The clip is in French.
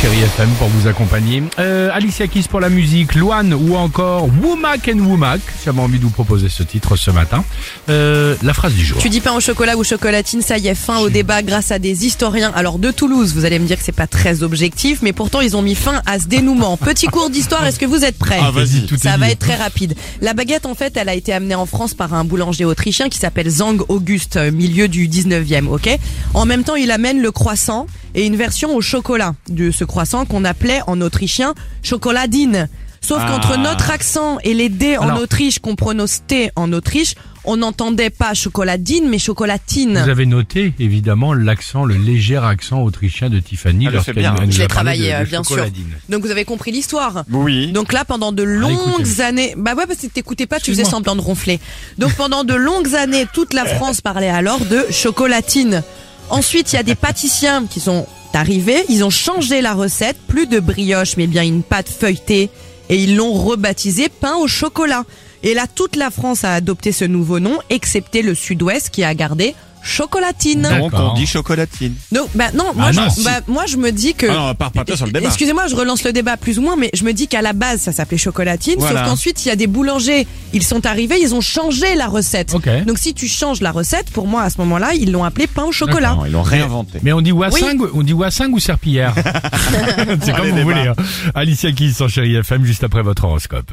Chérie FM pour vous accompagner. Euh, Alicia Keys pour la musique, Luan ou encore Womack and Womack. J'avais envie de vous proposer ce titre ce matin. Euh, la phrase du jour. Tu dis pain au chocolat ou chocolatine, ça y est, fin au débat grâce à des historiens. Alors de Toulouse, vous allez me dire que c'est pas très objectif, mais pourtant ils ont mis fin à ce dénouement. Petit cours d'histoire, est-ce que vous êtes prêts? Ah, vas-y, tout est Ça va dit. être très rapide. La baguette, en fait, elle a été amenée en France par un boulanger autrichien qui s'appelle Zang Auguste, euh, milieu du 19e, ok? En même temps, il amène le croissant et une version au chocolat de ce croissant qu'on appelait en autrichien chocoladine. Sauf qu'entre notre accent et les D en Ah. Alors- Autriche qu'on prononce T en Autriche, on n'entendait pas chocoladine mais chocolatine. Vous avez noté évidemment l'accent, le léger accent autrichien de Tiffany fait lorsqu'elle bien. nous Je a l'ai parlé travaillé, de- de euh, bien sûr. chocoladine. Donc vous avez compris l'histoire. Oui. Donc là, pendant de longues années, bah ouais, parce que t'écoutais pas, tu faisais semblant de ronfler. Donc pendant de longues années, toute la France parlait alors de chocolatine. Ensuite, il y a des pâtissiens qui sont arrivés, ils ont changé la recette, plus de brioche, mais bien une pâte feuilletée, et ils l'ont rebaptisé pain au chocolat. Et là, toute la France a adopté ce nouveau nom, excepté le Sud-Ouest qui a gardé chocolatine. Donc on dit chocolatine. Donc, bah non, moi, Ah je, non, si. bah, moi je me dis que. Ah non, on part pas sur le débat. Excusez-moi, je relance le débat plus ou moins, mais je me dis qu'à la base ça s'appelait chocolatine, Voilà. sauf qu'ensuite il y a des boulangers, ils sont arrivés, ils ont changé la recette. Donc si tu changes la recette, pour moi à ce moment-là, ils l'ont appelé pain au chocolat. Non, ils l'ont réinventé. Mais on dit Wassing, on dit Wassing ou Serpillière C'est comme vous débat. voulez. hein. Alicia Keys sur Chérie FM juste après votre horoscope.